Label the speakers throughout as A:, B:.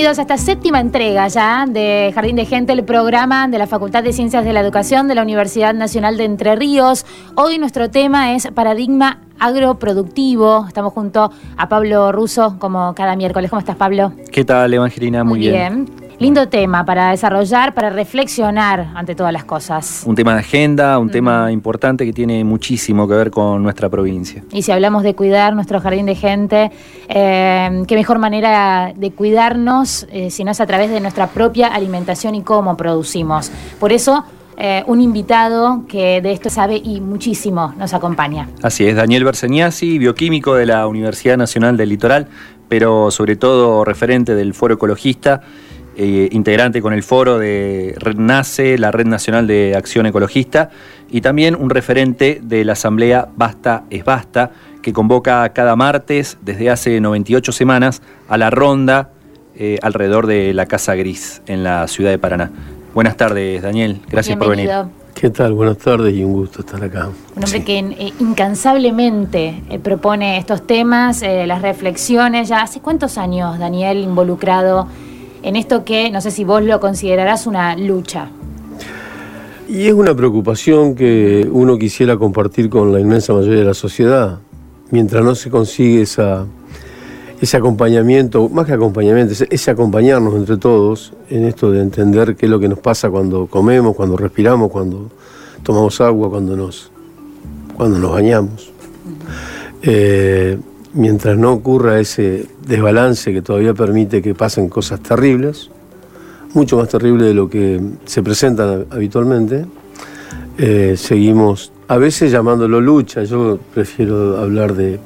A: bienvenidos a esta séptima entrega ya de Jardín de Gente, el programa de la Facultad de Ciencias de la Educación de la Universidad Nacional de Entre Ríos. Hoy nuestro tema es paradigma agroproductivo. Estamos junto a Pablo Russo, como cada miércoles. ¿Cómo estás, Pablo?
B: ¿Qué tal, Evangelina? Muy, bien.
A: Lindo tema para desarrollar, para reflexionar ante todas las cosas.
B: Un tema de agenda, un tema importante que tiene muchísimo que ver con nuestra provincia.
A: Y si hablamos de cuidar nuestro jardín de gente, eh, qué mejor manera de cuidarnos eh, si no es a través de nuestra propia alimentación y cómo producimos. Por eso eh, un invitado que de esto sabe y muchísimo nos acompaña.
B: Así es, Daniel Berseniasi, bioquímico de la Universidad Nacional del Litoral, pero sobre todo referente del Foro Ecologista, eh, integrante con el foro de NACE, la Red Nacional de Acción Ecologista, y también un referente de la Asamblea Basta es Basta, que convoca cada martes desde hace 98 semanas a la ronda eh, alrededor de la Casa Gris en la ciudad de Paraná. Buenas tardes, Daniel. Gracias por venir.
C: ¿Qué tal? Buenas tardes y un gusto estar acá.
A: Un hombre que eh, incansablemente eh, propone estos temas, eh, las reflexiones. ¿Ya hace cuántos años, Daniel, involucrado en esto que no sé si vos lo considerarás una lucha?
C: Y es una preocupación que uno quisiera compartir con la inmensa mayoría de la sociedad. Mientras no se consigue esa ese acompañamiento, más que acompañamiento, ese, acompañarnos entre todos en esto de entender qué es lo que nos pasa cuando comemos, cuando respiramos, cuando tomamos agua, cuando nos, cuando nos bañamos. Eh, mientras no ocurra ese desbalance que todavía permite que pasen cosas terribles, mucho más terribles de lo que se presentan habitualmente, eh, seguimos a veces llamándolo lucha, yo prefiero hablar de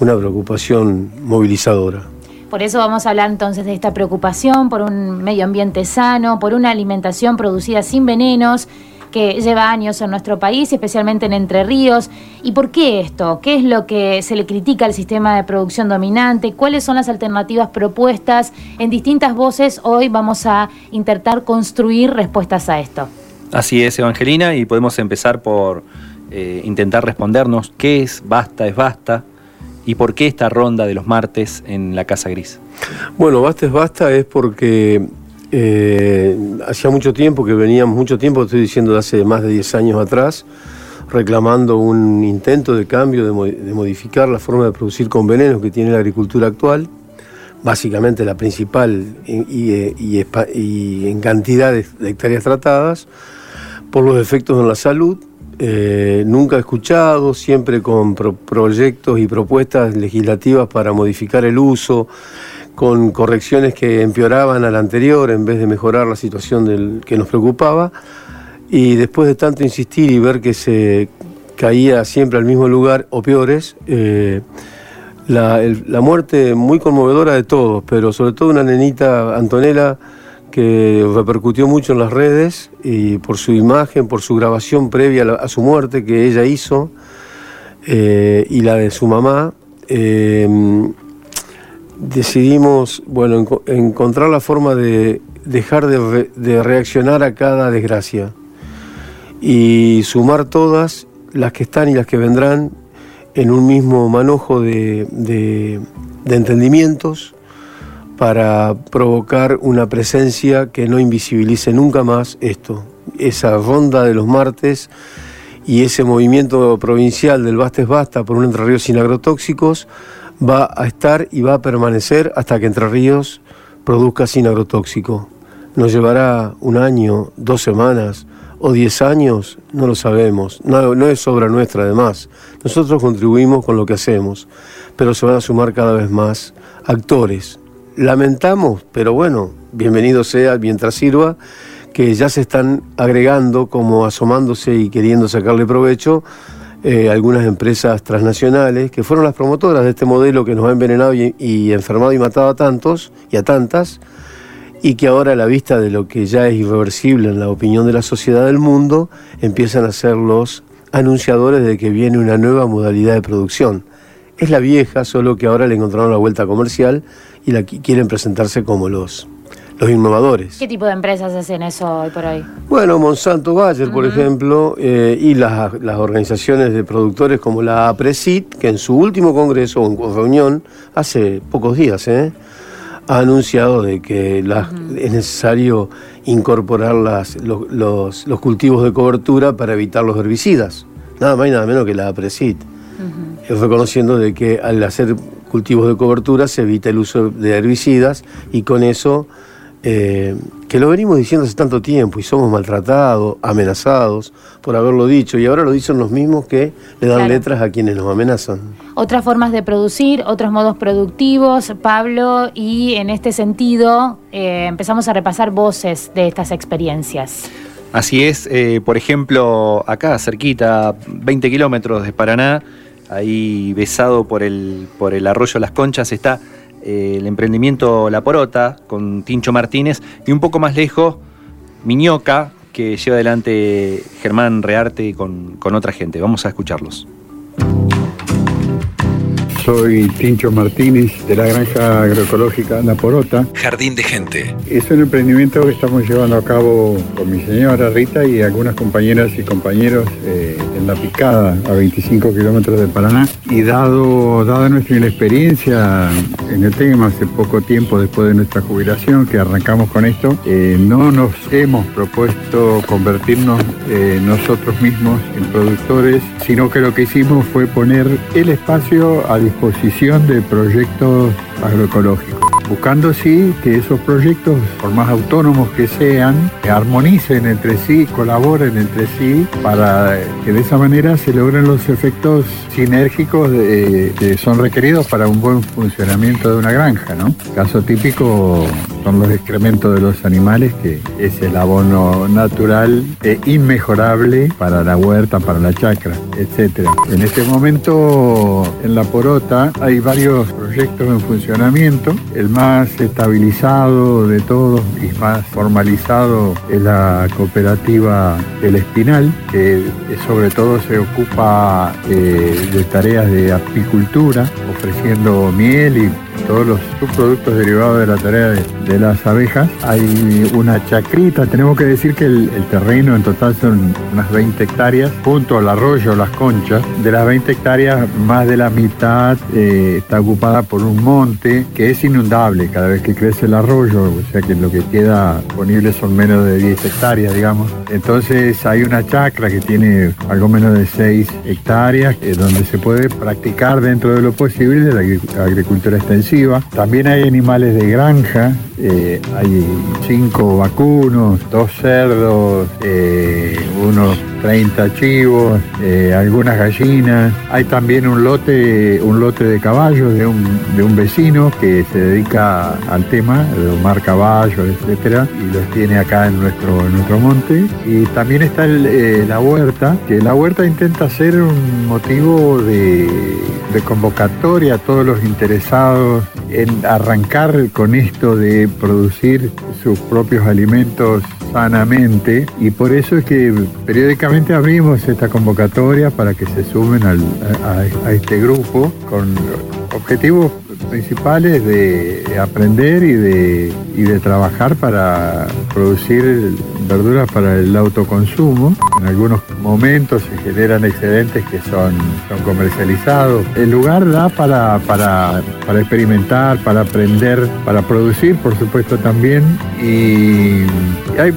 C: una preocupación movilizadora.
A: Por eso vamos a hablar entonces de esta preocupación por un medio ambiente sano, por una alimentación producida sin venenos que lleva años en nuestro país, especialmente en Entre Ríos. ¿Y por qué esto? ¿Qué es lo que se le critica al sistema de producción dominante? ¿Cuáles son las alternativas propuestas? En distintas voces hoy vamos a intentar construir respuestas a esto.
B: Así es, Evangelina, y podemos empezar por eh, intentar respondernos qué es basta es basta, ¿Y por qué esta ronda de los martes en la Casa Gris?
C: Bueno, basta es basta es porque eh, hacía mucho tiempo que veníamos, mucho tiempo, estoy diciendo de hace más de 10 años atrás, reclamando un intento de cambio, de, modificar la forma de producir con venenos que tiene la agricultura actual, básicamente la principal y, en cantidad de hectáreas tratadas, por los efectos en la salud. Eh, nunca escuchado, siempre con proyectos y propuestas legislativas para modificar el uso, con correcciones que empeoraban al anterior en vez de mejorar la situación del, que nos preocupaba. Y después de tanto insistir y ver que se caía siempre al mismo lugar o peores, eh, la, muerte muy conmovedora de todos, pero sobre todo una nenita, Antonella, que repercutió mucho en las redes y por su imagen, por su grabación previa a, su muerte que ella hizo eh, y la de su mamá. Eh, decidimos, bueno, encontrar la forma de dejar de, reaccionar a cada desgracia y sumar todas las que están y las que vendrán en un mismo manojo de, entendimientos para provocar una presencia que no invisibilice nunca más esto. Esa ronda de los martes y ese movimiento provincial del Bastes Basta por un Entre Ríos sin agrotóxicos va a estar y va a permanecer hasta que Entre Ríos produzca sin agrotóxico. Nos llevará un año, dos semanas o diez años, no lo sabemos. No, es obra nuestra además. Nosotros contribuimos con lo que hacemos, pero se van a sumar cada vez más actores, lamentamos, pero bueno, bienvenido sea mientras sirva, que ya se están agregando como asomándose y queriendo sacarle provecho eh, algunas empresas transnacionales que fueron las promotoras de este modelo que nos ha envenenado y, enfermado y matado a tantos y a tantas y que ahora a la vista de lo que ya es irreversible en la opinión de la sociedad del mundo empiezan a ser los anunciadores de que viene una nueva modalidad de producción. Es la vieja, solo que ahora le encontraron la vuelta comercial y la quieren presentarse como los, los innovadores.
A: ¿Qué tipo de empresas hacen eso hoy por hoy?
C: Bueno, Monsanto Bayer, por ejemplo, eh, y las, organizaciones de productores como la APRESIT, que en su último congreso o reunión, hace pocos días, eh, ha anunciado de que es necesario incorporar las, los, cultivos de cobertura para evitar los herbicidas. Nada más y nada menos que la APRESIT. Reconociendo de que al hacer cultivos de cobertura se evita el uso de herbicidas y con eso, eh, que lo venimos diciendo hace tanto tiempo y somos maltratados, amenazados por haberlo dicho y ahora lo dicen los mismos que le dan letras a quienes nos amenazan.
A: Otras formas de producir, otros modos productivos, Pablo, y en este sentido eh, empezamos a repasar voces de estas experiencias.
B: Así es, eh, por ejemplo, acá cerquita, 20 kilómetros de Paraná, ahí besado por el, por el arroyo Las Conchas, está el emprendimiento La Porota con Tincho Martínez y un poco más lejos Miñoca, que lleva adelante Germán Rearte con, con otra gente. Vamos a escucharlos.
D: Soy Tincho Martínez de la granja agroecológica La Porota.
E: Jardín de Gente.
D: Es un emprendimiento que estamos llevando a cabo con mi señora Rita y algunas compañeras y compañeros eh, en La Picada, a 25 kilómetros de Paraná. Y dado, dada nuestra inexperiencia en el tema, hace poco tiempo después de nuestra jubilación que arrancamos con esto, eh, no nos hemos propuesto convertirnos eh, nosotros mismos en productores, sino que lo que hicimos fue poner el espacio a disposición posición de proyectos agroecológicos, buscando sí que esos proyectos, por más autónomos que sean, armonicen entre sí, colaboren entre sí, para que de esa manera se logren los efectos sinérgicos que son requeridos para un buen funcionamiento de una granja. ¿no? Caso típico son los excrementos de los animales, que es el abono natural e inmejorable para la huerta, para la chacra, etc. En este momento en la Porota hay varios proyectos en funcionamiento. El más estabilizado de todos y más formalizado es la cooperativa El Espinal, que sobre todo se ocupa eh, de tareas de apicultura, ofreciendo miel y todos los subproductos derivados de la tarea de, las abejas. Hay una chacrita, tenemos que decir que el, terreno en total son unas 20 hectáreas, junto al arroyo Las Conchas. De las 20 hectáreas, más de la mitad eh, está ocupada por un monte que es inundable cada vez que crece el arroyo, o sea que lo que queda disponible son menos de 10 hectáreas, digamos. Entonces hay una chacra que tiene algo menos de 6 hectáreas, eh, donde se puede practicar dentro de lo posible la agricultura extensiva también hay animales de granja, eh, hay cinco vacunos, dos cerdos, eh, unos 30 chivos, eh, algunas gallinas. Hay también un lote, un lote de caballos de un, de un vecino que se dedica al tema, de Omar Caballo, etcétera, y los tiene acá en nuestro, en nuestro monte. Y también está eh, la huerta, que la huerta intenta ser un motivo de, de convocatoria a todos los interesados en arrancar con esto de producir sus propios alimentos sanamente y por eso es que periódicamente abrimos esta convocatoria para que se sumen al- a, a este grupo con objetivos principales de aprender y de, y de trabajar para producir verduras para el autoconsumo. En algunos momentos se generan excedentes que son, son comercializados. El lugar da para, para, para experimentar, para aprender, para producir, por supuesto también. Y hay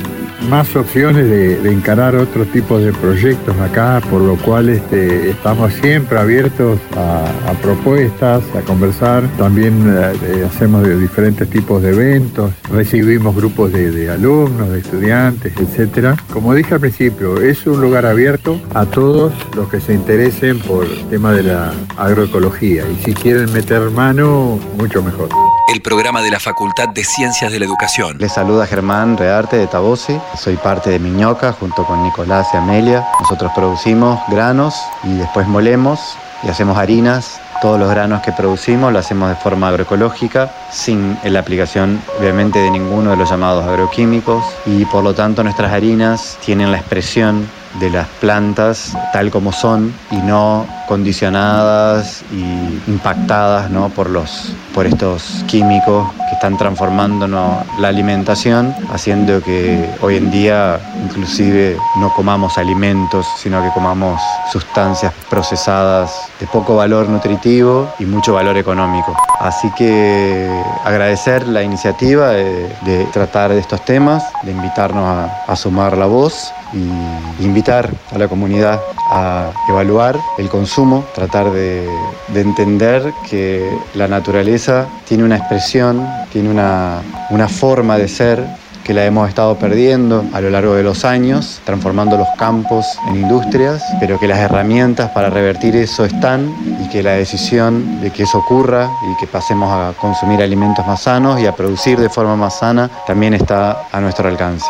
D: más opciones de, de encarar otro tipo de proyectos acá, por lo cual este, estamos siempre abiertos a, propuestas, a conversar. También eh, eh, hacemos diferentes tipos de eventos, recibimos grupos de, de alumnos, de estudiantes, etcétera. Como dije al principio, es un lugar abierto a todos los que se interesen por el tema de la agroecología y si quieren meter mano, mucho mejor.
E: El programa de la Facultad de Ciencias de la Educación.
F: Les saluda Germán Rearte de Tabosi. Soy parte de Miñoca junto con Nicolás y Amelia. Nosotros producimos granos y después molemos y hacemos harinas. Todos los granos que producimos lo hacemos de forma agroecológica, sin la aplicación obviamente de ninguno de los llamados agroquímicos y por lo tanto nuestras harinas tienen la expresión de las plantas tal como son y no condicionadas y impactadas ¿no? por, los, por estos químicos están transformando ¿no? la alimentación, haciendo que hoy en día inclusive no comamos alimentos, sino que comamos sustancias procesadas de poco valor nutritivo y mucho valor económico. Así que agradecer la iniciativa de, de tratar de estos temas, de invitarnos a, a sumar la voz y invitar a la comunidad a evaluar el consumo, tratar de, de entender que la naturaleza tiene una expresión, tiene una, una forma de ser que la hemos estado perdiendo a lo largo de los años, transformando los campos en industrias, pero que las herramientas para revertir eso están y que la decisión de que eso ocurra y que pasemos a consumir alimentos más sanos y a producir de forma más sana también está a nuestro alcance.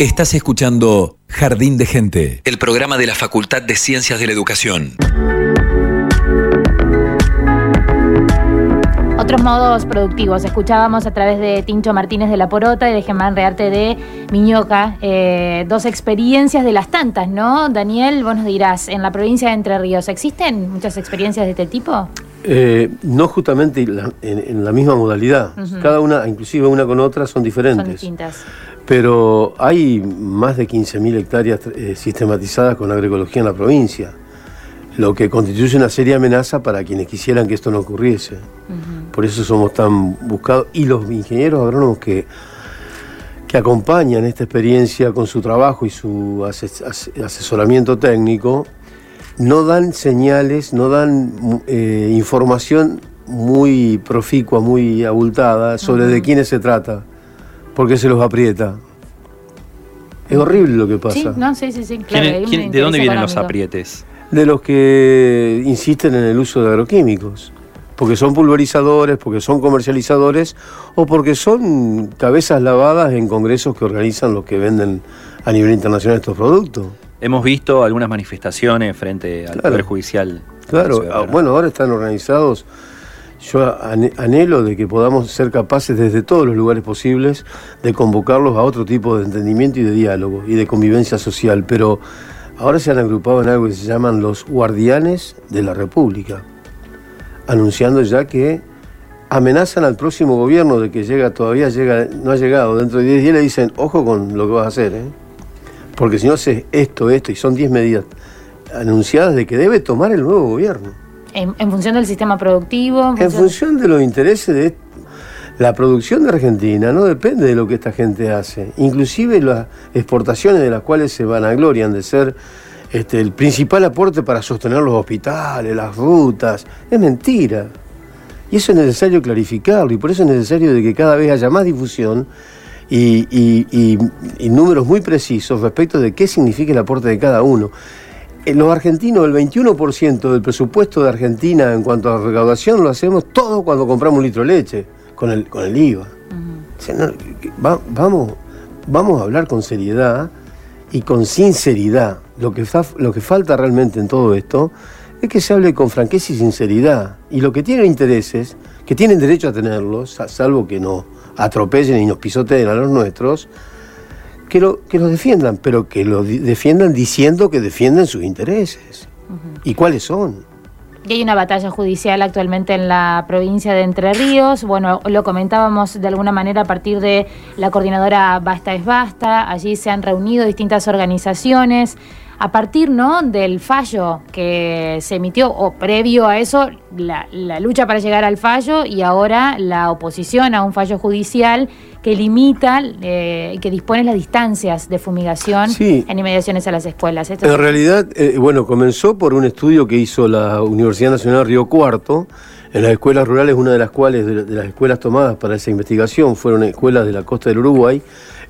E: Estás escuchando Jardín de Gente, el programa de la Facultad de Ciencias de la Educación.
A: Otros modos productivos. Escuchábamos a través de Tincho Martínez de La Porota y de Germán Rearte de Miñoca. eh, dos experiencias de las tantas, ¿no? Daniel, vos nos dirás, en la provincia de Entre Ríos, ¿existen muchas experiencias de este tipo?
C: Eh, no justamente la- en, en la misma modalidad. Cada una, inclusive una con otra, son
A: Son
C: diferentes.
A: distintas.
C: Pero hay más de 15.000 hectáreas eh, sistematizadas con agroecología en la provincia, lo que constituye una seria amenaza para quienes quisieran que esto no ocurriese. Por eso somos tan buscados. Y los ingenieros agrónomos que, que acompañan esta experiencia con su trabajo y su ases- as- asesoramiento técnico, no dan señales, no dan eh, información muy proficua, muy abultada sobre de quiénes se trata, porque se los aprieta. Es horrible lo que pasa.
A: Sí, no, sí, sí, sí, claro.
B: ¿Quién-
A: hay un
B: quién- ¿De dónde vienen los aprietes?
C: De los que insisten en el uso de agroquímicos, porque son pulverizadores, porque son comercializadores o porque son cabezas lavadas en congresos que organizan los que venden a nivel internacional estos productos.
B: Hemos visto algunas manifestaciones frente al
C: Claro.
B: Poder Judicial.
C: Claro,
B: Ciudad
C: ah, bueno, ahora están organizados. Yo anhelo de que podamos ser capaces desde todos los lugares posibles de convocarlos a otro tipo de entendimiento y de diálogo y de convivencia social, pero ahora se han agrupado en algo que se llaman los guardianes de la República, anunciando ya que amenazan al próximo gobierno de que llega, todavía llega, no ha llegado, dentro de 10 días le dicen, ojo con lo que vas a hacer, ¿eh? porque si no haces esto, esto, y son 10 medidas anunciadas de que debe tomar el nuevo gobierno.
A: En, en función del sistema productivo.
C: En función de los intereses de la producción de Argentina, no depende de lo que esta gente hace. Inclusive las exportaciones de las cuales se vanaglorian de ser este, el principal aporte para sostener los hospitales, las rutas, es mentira. Y eso es necesario clarificarlo y por eso es necesario de que cada vez haya más difusión y, y- y- y números muy precisos respecto de qué significa el aporte de cada uno. En los argentinos, el 21% del presupuesto de Argentina en cuanto a recaudación lo hacemos todo cuando compramos un litro de leche, con el, con el IVA. vamos, vamos a hablar con seriedad y con sinceridad. Lo que, lo que falta realmente en todo esto es que se hable con franqueza y sinceridad. Y lo que tienen intereses, que tienen derecho a tenerlos, salvo que no atropellen y nos pisoteen a los nuestros, que lo, que los defiendan, pero que lo defiendan diciendo que defienden sus intereses. ¿Y cuáles son?
A: Y hay una batalla judicial actualmente en la provincia de Entre Ríos. Bueno, lo comentábamos de alguna manera a partir de la coordinadora Basta es Basta. Allí se han reunido distintas organizaciones a partir ¿no? del fallo que se emitió, o previo a eso, la, lucha para llegar al fallo y ahora la oposición a un fallo judicial que limita y eh, que dispone las distancias de fumigación en inmediaciones a las escuelas.
C: en realidad, eh, bueno, comenzó por un estudio que hizo la Universidad Nacional Río Cuarto, en las escuelas rurales, una de las cuales, de las escuelas tomadas para esa investigación, fueron escuelas de la costa del Uruguay,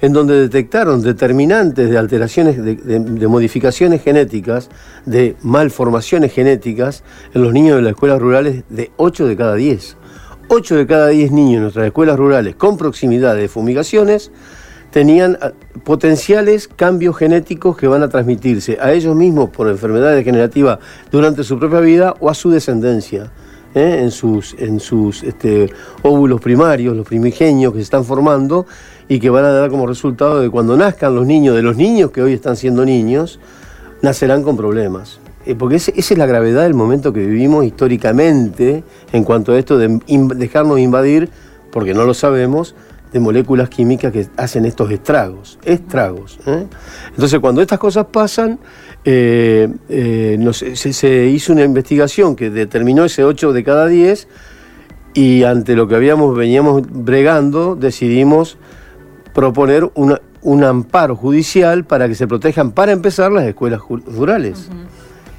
C: en donde detectaron determinantes de alteraciones, de, modificaciones genéticas, de malformaciones genéticas en los niños de las escuelas rurales de 8 de cada 10. 8 de cada 10 niños en nuestras escuelas rurales con proximidad de fumigaciones tenían ah, potenciales cambios genéticos que van a transmitirse a ellos mismos por enfermedades degenerativas durante su propia vida o a su descendencia. ¿eh? en sus, en sus este, óvulos primarios, los primigenios que se están formando y que van a dar como resultado de cuando nazcan los niños, de los niños que hoy están siendo niños, nacerán con problemas. Eh, porque esa es la gravedad del momento que vivimos históricamente en cuanto a esto de dejarnos invadir, porque no lo sabemos, de moléculas químicas que hacen estos estragos, estragos. ¿eh? Entonces cuando estas cosas pasan, eh, se, se, hizo una investigación que determinó ese 8 de cada 10 y ante lo que habíamos, veníamos bregando, decidimos proponer un amparo judicial para que se protejan, para empezar, las escuelas rurales.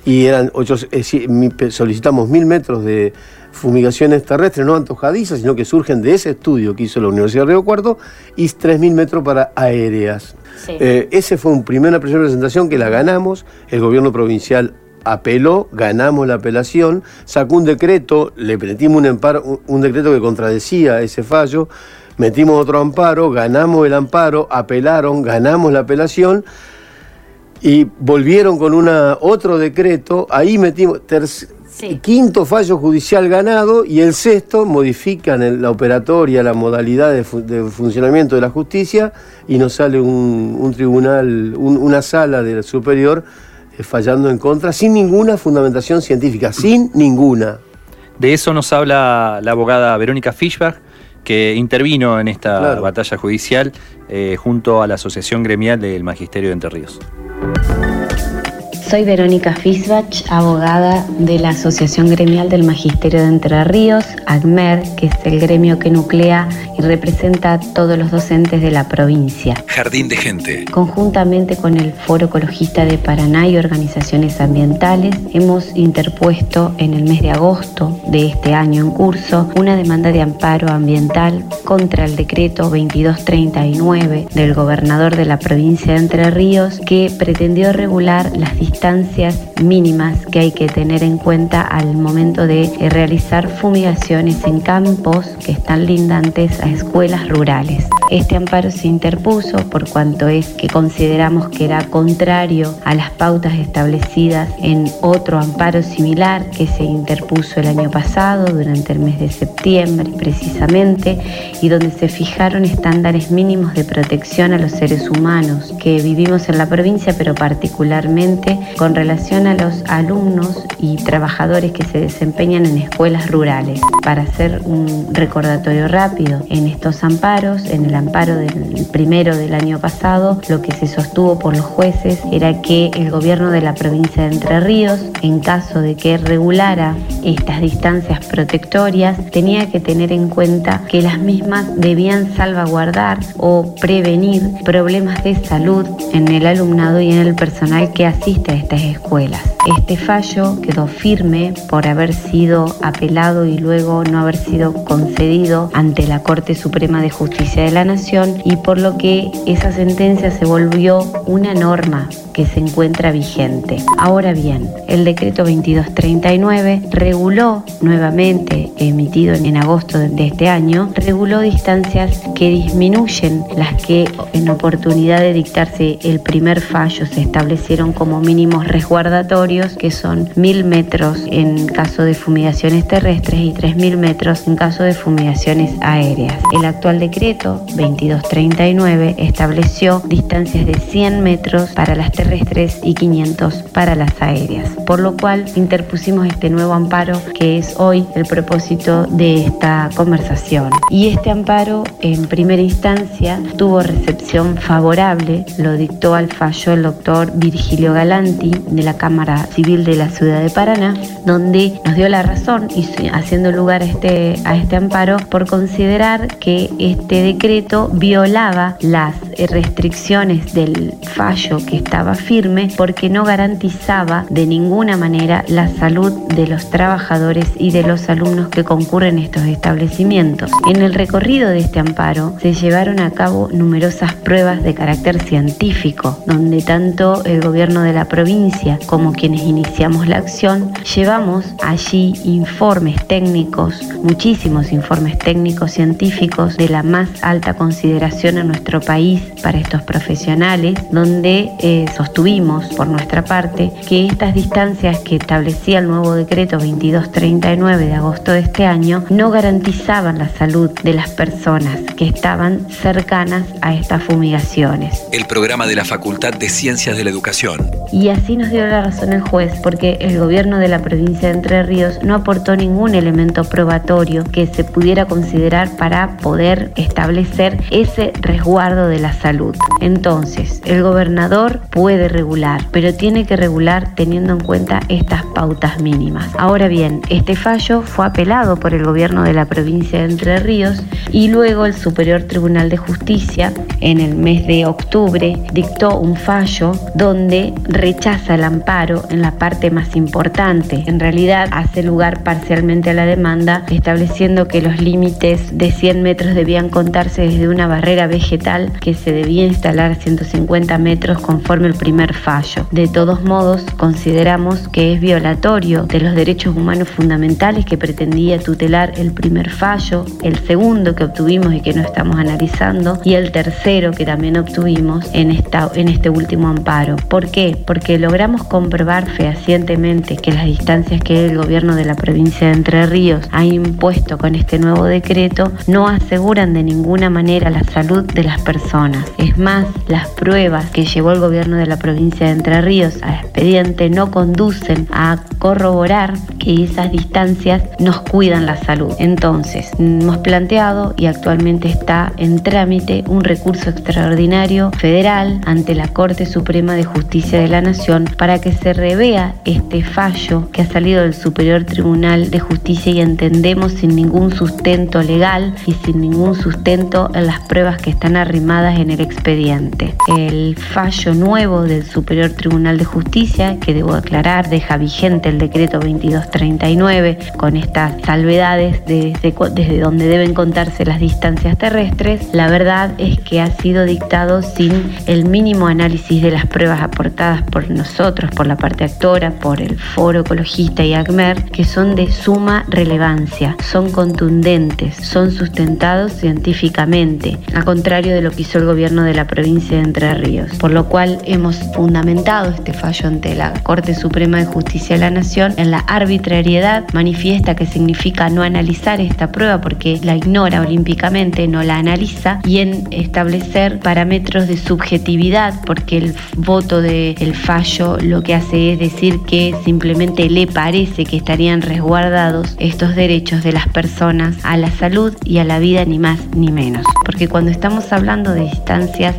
C: Y eran ocho, eh, solicitamos mil metros de fumigaciones terrestres, no antojadizas, sino que surgen de ese estudio que hizo la Universidad de Río Cuarto, y tres mil metros para aéreas. Eh, ese fue un primera presentación que la ganamos, el gobierno provincial apeló, ganamos la apelación, sacó un decreto, le metimos un, un decreto que contradecía ese fallo, metimos otro amparo, ganamos el amparo, apelaron, ganamos la apelación y volvieron con una, otro decreto, ahí metimos quinto fallo judicial ganado y el sexto modifican la operatoria, la modalidad de, funcionamiento de la justicia y nos sale un, tribunal, una sala del superior eh, fallando en contra sin ninguna fundamentación científica, sin ninguna.
B: De eso nos habla la abogada Verónica Fischbach que intervino en esta batalla judicial eh, junto a la Asociación Gremial del Magisterio de Entre Ríos.
G: Soy Verónica Fisbach, abogada de la Asociación Gremial del Magisterio de Entre Ríos, AGMER, que es el gremio que nuclea y representa a todos los docentes de la provincia.
E: Jardín de Gente.
G: Conjuntamente con el Foro Ecologista de Paraná y organizaciones ambientales, hemos interpuesto en el mes de agosto de este año en curso una demanda de amparo ambiental contra el decreto 2239 del gobernador de la provincia de Entre Ríos que pretendió regular las distancias mínimas que hay que tener en cuenta al momento de eh, realizar fumigaciones en campos que están lindantes a escuelas rurales. Este amparo se interpuso por cuanto es que consideramos que era contrario a las pautas establecidas en otro amparo similar que se interpuso el año pasado durante el mes de septiembre precisamente y donde se fijaron estándares mínimos de protección a los seres humanos que vivimos en la provincia pero particularmente con relación a los alumnos y trabajadores que se desempeñan en escuelas rurales. Para hacer un recordatorio rápido, en estos amparos, en el amparo del primero del año pasado, lo que se sostuvo por los jueces era que el gobierno de la provincia de Entre Ríos, en caso de que regulara estas distancias protectorias, tenía que tener en cuenta que las mismas debían salvaguardar o prevenir problemas de salud en el alumnado y en el personal que asiste a estas escuelas. that. Este fallo quedó firme por haber sido apelado y luego no haber sido concedido ante la Corte Suprema de Justicia de la Nación y por lo que esa sentencia se volvió una norma que se encuentra vigente. Ahora bien, el decreto 2239 reguló nuevamente, emitido en agosto de este año, reguló distancias que disminuyen las que en oportunidad de dictarse el primer fallo se establecieron como mínimos resguardatorios, que son mil metros en caso de fumigaciones terrestres y 3.000 metros en caso de fumigaciones aéreas. El actual decreto 2239 estableció distancias de 100 metros para las terrestres y 500 para las aéreas, por lo cual interpusimos este nuevo amparo que es hoy el propósito de esta conversación. Y este amparo en primera instancia tuvo recepción favorable, lo dictó al fallo el doctor Virgilio Galanti de la Cámara Civil de la Ciudad de Paraná, donde nos dio la razón y haciendo lugar a este, a este amparo por considerar que este decreto violaba las restricciones del fallo que estaba firme porque no garantizaba de ninguna manera la salud de los trabajadores y de los alumnos que concurren a estos establecimientos. En el recorrido de este amparo se llevaron a cabo numerosas pruebas de carácter científico, donde tanto el gobierno de la provincia como quienes iniciamos la acción llevamos allí informes técnicos, muchísimos informes técnicos científicos de la más alta consideración en nuestro país para estos profesionales, donde eh, sostuvimos por nuestra parte que estas distancias que establecía el nuevo decreto 2239 de agosto de este año no garantizaban la salud de las personas que estaban cercanas a estas fumigaciones.
E: El programa de la Facultad de Ciencias de la Educación.
G: Y así nos dio la razón el juez, porque el gobierno de la provincia de Entre Ríos no aportó ningún elemento probatorio que se pudiera considerar para poder establecer ese resguardo de la salud. Entonces, el gobernador puede regular, pero tiene que regular teniendo en cuenta estas pautas mínimas. Ahora bien, este fallo fue apelado por el gobierno de la provincia de Entre Ríos y luego el Superior Tribunal de Justicia en el mes de octubre dictó un fallo donde rechaza el amparo en la parte más importante. En realidad hace lugar parcialmente a la demanda, estableciendo que los límites de 100 metros debían contarse desde una barrera vegetal que se debía instalar a 150 metros conforme el primer fallo. De todos modos, consideramos que es violatorio de los derechos humanos fundamentales que pretendía tutelar el primer fallo, el segundo que obtuvimos y que no estamos analizando, y el tercero que también obtuvimos en, esta, en este último amparo. ¿Por qué? Porque logramos comprobar fehacientemente que las distancias que el gobierno de la provincia de Entre Ríos ha impuesto con este nuevo decreto no aseguran de ninguna manera la salud de las personas. Es más, las pruebas que llevó el gobierno de la provincia de Entre Ríos al expediente no conducen a corroborar que esas distancias nos cuidan la salud. Entonces, hemos planteado y actualmente está en trámite un recurso extraordinario federal ante la Corte Suprema de Justicia de la Nación para que se revea este fallo que ha salido del Superior Tribunal de Justicia y entendemos sin ningún sustento legal y sin ningún sustento en las pruebas que están arrimadas en el expediente. El fallo nuevo del Superior Tribunal de Justicia, que debo aclarar, deja vigente el decreto 2239 con estas salvedades desde, desde donde deben contarse las distancias terrestres, la verdad es que ha sido dictado sin el mínimo análisis de las pruebas aportadas por nosotros, por la parte actora, por el Foro Ecologista y ACMER, que son de suma relevancia, son contundentes, son sustentados científicamente, a contrario de lo que hizo el gobierno de la provincia de Entre Ríos, por lo cual hemos fundamentado este fallo ante la Corte Suprema de Justicia de la Nación en la arbitrariedad manifiesta que significa no analizar esta prueba porque la ignora olímpicamente, no la analiza, y en establecer parámetros de subjetividad porque el voto del fallo lo que hace es decir que simplemente le parece que estarían resguardados estos derechos de las personas a la salud y a la vida ni más ni menos. Porque cuando estamos hablando de distancias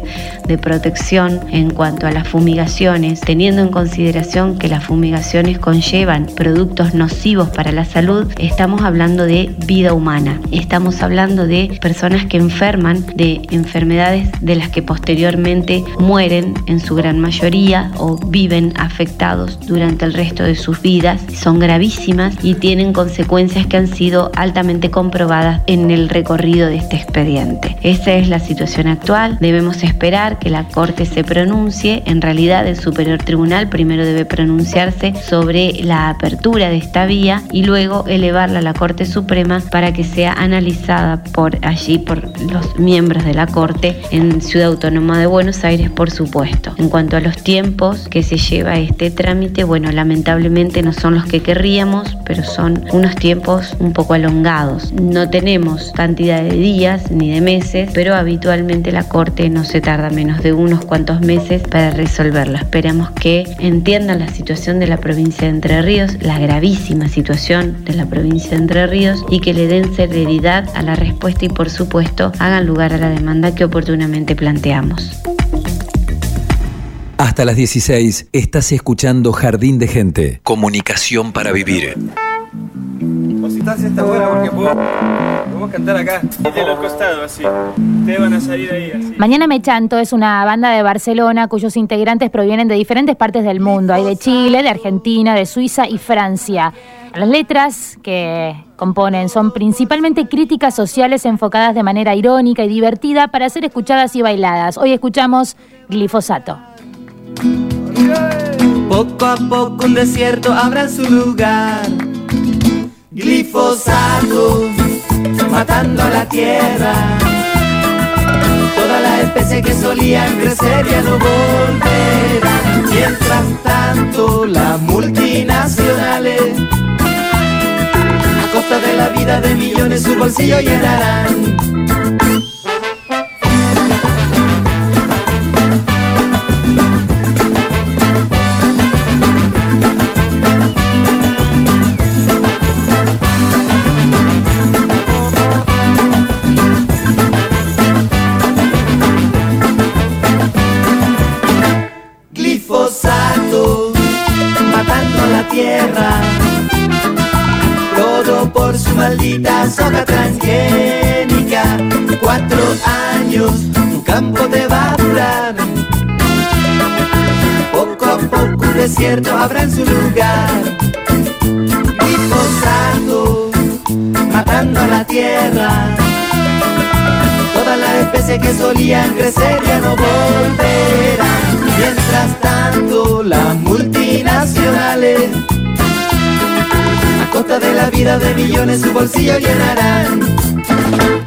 G: de protección en cuanto a las fumigaciones, teniendo en consideración que las fumigaciones conllevan productos nocivos para la salud, estamos hablando de vida humana. Estamos hablando de personas que enferman de enfermedades de las que posteriormente mueren en su gran mayoría o viven afectados durante el resto de sus vidas. Son gravísimas y tienen consecuencias que han sido altamente comprobadas en el recorrido de este expediente. Esa es la situación actual. Debemos esperar que la Corte se pronuncie. En realidad el Superior Tribunal primero debe pronunciarse sobre la apertura de esta vía y luego elevarla a la Corte Suprema para que sea analizada por allí, por los miembros de la Corte en Ciudad Autónoma de Buenos Aires, por supuesto. En cuanto a los tiempos que se lleva este trámite, bueno, lamentablemente no son los que querríamos, pero son unos tiempos un poco alongados. No tenemos cantidad de días ni de meses, pero habitualmente la Corte no se tarda menos de unos cuantos meses para resolverla. Esperamos que entiendan la situación de la provincia de Entre Ríos, la gravísima situación de la provincia de Entre Ríos y que le den celeridad a la respuesta y por supuesto hagan lugar a la demanda que oportunamente planteamos.
E: Hasta las 16 estás escuchando Jardín de Gente. Comunicación para vivir.
H: está buena porque puedo, podemos cantar acá, de los costados, así. Ustedes van a salir ahí así.
A: Mañana Me Chanto es una banda de Barcelona cuyos integrantes provienen de diferentes partes del mundo. Hay de Chile, de Argentina, de Suiza y Francia. Las letras que componen son principalmente críticas sociales enfocadas de manera irónica y divertida para ser escuchadas y bailadas. Hoy escuchamos Glifosato.
I: Poco a poco un desierto habrá su lugar. Glifosato, matando a la tierra. Toda la especie que solían crecer ya no volverá. Mientras tanto, las multinacionales, a costa de la vida de millones, su bolsillo llenarán. Desierto habrá en su lugar. Glifosato, matando a la tierra. Todas las especies que solían crecer ya no volverán. Mientras tanto, las multinacionales, a costa de la vida de millones, su bolsillo llenarán.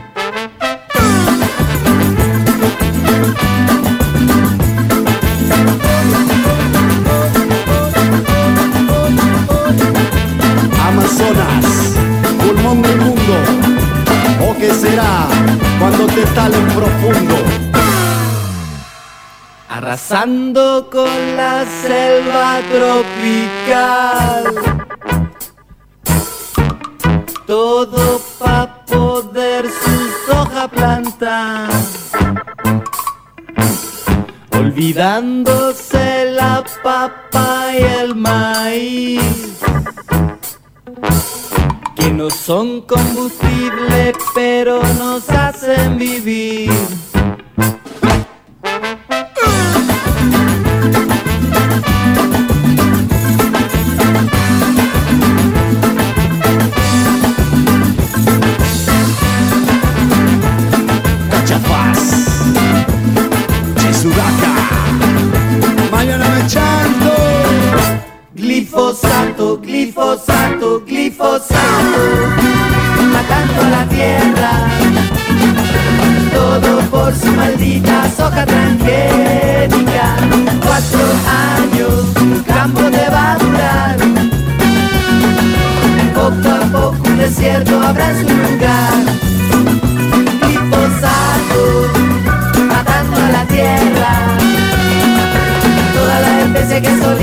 I: Arrasando con la selva tropical. Todo pa' poder sus hojas plantar. Olvidándose la papa y el maíz. Que no son combustible, pero nos hacen vivir.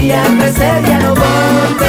I: Que solían crecer ya no volverán.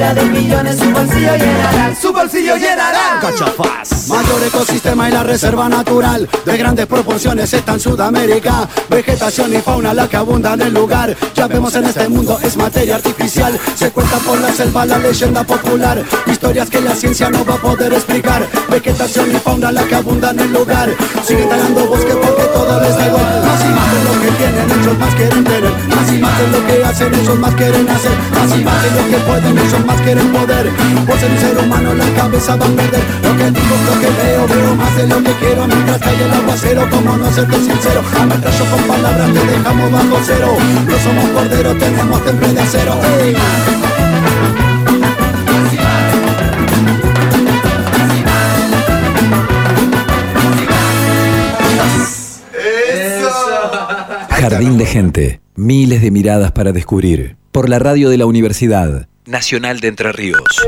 I: Vida de millones su bolsillo llenarán, su bolsillo llenarán.
J: Cachafaz. Mayor ecosistema y la reserva natural de grandes proporciones está en Sudamérica. Vegetación y fauna la que abunda en el lugar. Ya vemos en este mundo es materia artificial. Se cuenta por la selva la leyenda popular. Historias que la ciencia no va a poder explicar. Vegetación y fauna la que abunda en el lugar. Sigue talando bosque porque todo les da igual. De lo que tienen, ellos más quieren tener. Más y más de lo que hacen, ellos más quieren hacer. Más y más de lo que pueden, ellos más quieren poder. Por ser un ser humano la cabeza va a perder. Lo que digo, lo que veo, veo más de lo que quiero. Mientras cae el aguacero, como no serte sincero. Ametrazo con palabras te dejamos bajo cero. No somos corderos, tenemos temple de acero.
E: Jardín de gente. Miles de miradas para descubrir. Por la radio de la Universidad Nacional de Entre Ríos.